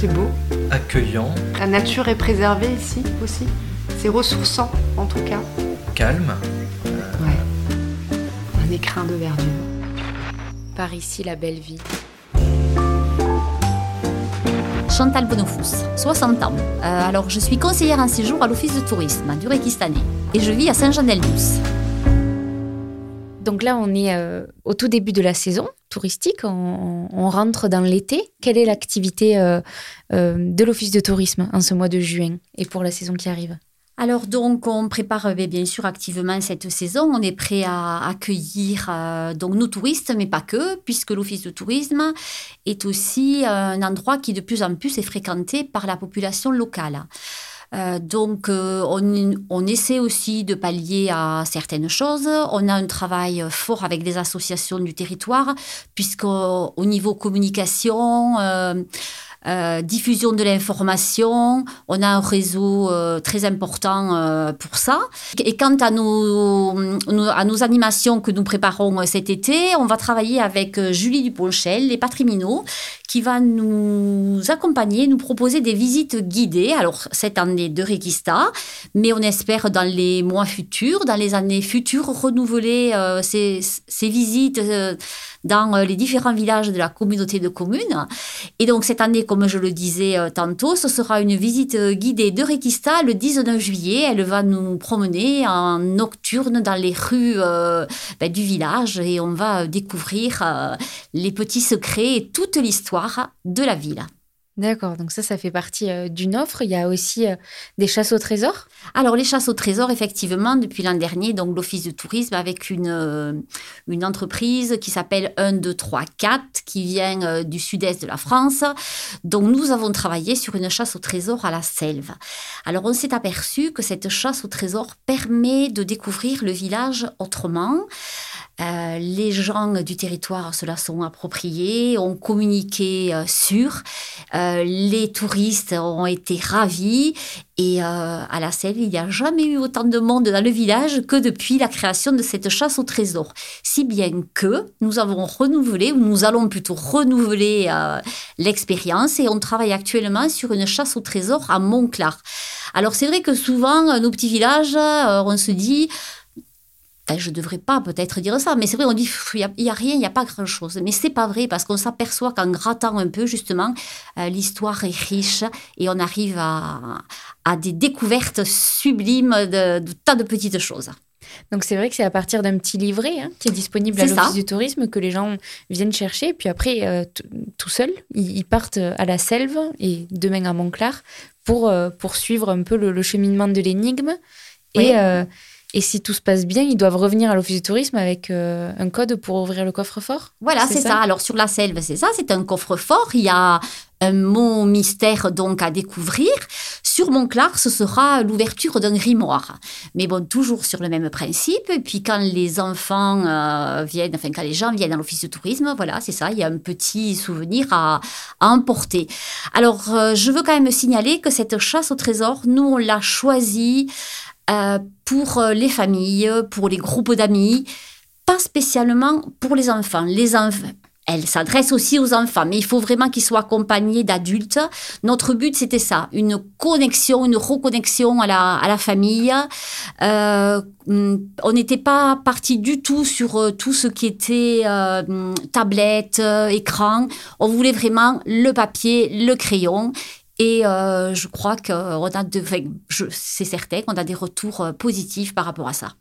C'est beau. accueillant, La nature est préservée ici aussi. C'est ressourçant en tout cas. calme. Ouais. Un écrin de verdure. Par ici, la belle vie. Chantal Bonofous, 60 ans. Euh, alors, je suis conseillère en séjour à l'Office de tourisme du Réquistanais et je vis à Saint-Jean-d'El-Douce. Donc là, on est euh, au tout début de la saison touristique. On, rentre dans l'été. Quelle est l'activité euh, euh, de l'Office de tourisme en ce mois de juin et pour la saison qui arrive? Alors donc, on prépare bien sûr activement cette saison. On est prêt à accueillir donc nos touristes, mais pas que, puisque l'office de tourisme est aussi un endroit qui de plus en plus est fréquenté par la population locale. Euh, donc, euh, on, on essaie aussi de pallier à certaines choses. On a un travail fort avec des associations du territoire, puisqu'au au niveau communication, euh, diffusion de l'information, on a un réseau euh, très important euh, pour ça. Et quant à nos, à nos animations que nous préparons cet été, on va travailler avec Julie Duponchel et Patrick Minot, qui va nous accompagner, nous proposer des visites guidées. Alors, cette année de Requista, mais on espère dans les mois futurs, dans les années futures, renouveler ces, ces visites dans les différents villages de la communauté de communes. Et donc, cette année, comme je le disais euh, tantôt, ce sera une visite euh, guidée de Requista le 19 juillet. Elle va nous promener en nocturne dans les rues euh, ben, du village et on va découvrir les petits secrets et toute l'histoire de la ville. D'accord, donc ça, ça fait partie euh, d'une offre. Il y a aussi euh, des chasses au trésor? Alors, les chasses au trésor, effectivement, depuis l'an dernier, donc l'Office de tourisme avec une, euh, une entreprise qui s'appelle 1, 2, 3, 4, qui vient du sud-est de la France. Donc, nous avons travaillé sur une chasse au trésor à la Selve. Alors, on s'est aperçu que cette chasse au trésor permet de découvrir le village autrement. Les gens du territoire se la sont appropriés, ont communiqué sur. Euh, les touristes ont été ravis. Et euh, à la Sèvre, il n'y a jamais eu autant de monde dans le village que depuis la création de cette chasse au trésor. Si bien que nous avons renouvelé, ou nous allons plutôt renouveler euh, l'expérience et on travaille actuellement sur une chasse au trésor à Montclar. Alors c'est vrai que souvent, nos petits villages, on se dit, je ne devrais pas peut-être dire ça, mais c'est vrai, on dit il n'y a, rien, il n'y a pas grand-chose. Mais c'est pas vrai parce qu'on s'aperçoit qu'en grattant un peu, justement, euh, l'histoire est riche et on arrive à, à des découvertes sublimes de, de tas de petites choses. Donc c'est vrai que c'est à partir d'un petit livret hein, qui est disponible à l'Office du tourisme que les gens viennent chercher. Puis après, euh, tout seuls, ils, ils partent à la Selve et demain à Montclar pour euh, poursuivre un peu le, le cheminement de l'énigme. Oui. Et, euh, et si tout se passe bien, ils doivent revenir à l'Office du tourisme avec euh, un code pour ouvrir le coffre-fort? Voilà, C'est ça? ça. Alors sur la selve, c'est ça, c'est un coffre-fort. Il y a un mot mystère donc à découvrir. Sur Montclar, ce sera l'ouverture d'un grimoire. Mais bon, toujours sur le même principe. Et puis quand les enfants euh, viennent, enfin quand les gens viennent à l'office de tourisme, voilà, c'est ça, il y a un petit souvenir à, à emporter. Alors, euh, je veux quand même signaler que cette chasse au trésor, nous, on l'a choisie pour euh, les familles, pour les groupes d'amis, pas spécialement pour les enfants. Les enfants. Elle s'adresse aussi aux enfants, mais il faut vraiment qu'ils soient accompagnés d'adultes. Notre but, c'était ça, une connexion, une reconnexion à la, famille. Euh, hum, on n'était pas parti du tout sur euh, tout ce qui était euh, hum, tablette, euh, écran. On voulait vraiment le papier, le crayon. Et euh, je crois que on a de, c'est certain qu'on a des retours euh, positifs par rapport à ça.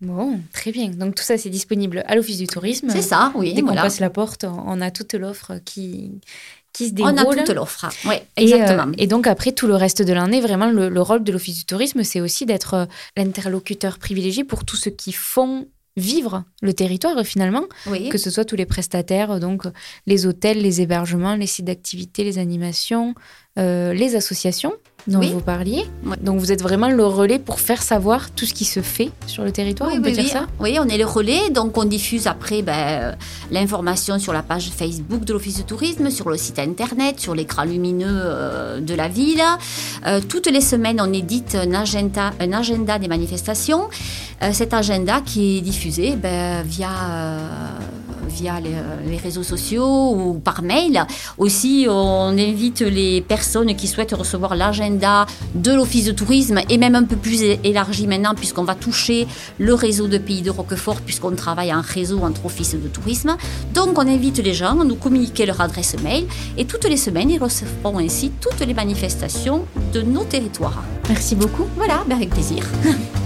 Bon, très bien. Donc tout ça, c'est disponible à l'Office du tourisme. C'est ça, oui. Dès qu'on voilà. passe la porte, on a toute l'offre qui, qui se On déroule. a toute l'offre. Oui, Et, exactement. euh, Et, donc après tout le reste de l'année, vraiment le, le rôle de l'Office du tourisme, c'est aussi d'être euh, l'interlocuteur privilégié pour tous ceux qui font vivre le territoire finalement, oui. que ce soit tous les prestataires, euh, donc euh, les hôtels, les hébergements, les sites d'activité, les animations, euh, les associations dont Oui. vous parliez. Donc vous êtes vraiment le relais pour faire savoir tout ce qui se fait sur le territoire, Oui, on peut dire ça? Oui, on est le relais, donc on diffuse après ben, euh, l'information sur la page Facebook de l'Office de tourisme, sur le site internet, sur l'écran lumineux euh, de la ville. Euh, toutes les semaines, on édite un agenda, un agenda des manifestations. Euh, cet agenda qui est diffusé ben, via, via les, réseaux sociaux ou par mail. Aussi, on invite les personnes qui souhaitent recevoir l'agenda de l'Office de tourisme et même un peu plus élargi maintenant puisqu'on va toucher le réseau de Pays de Roquefort puisqu'on travaille en réseau entre offices de tourisme. Donc on invite les gens à nous communiquer leur adresse mail et toutes les semaines ils recevront ainsi toutes les manifestations de nos territoires. Merci beaucoup. Voilà, ben, avec plaisir.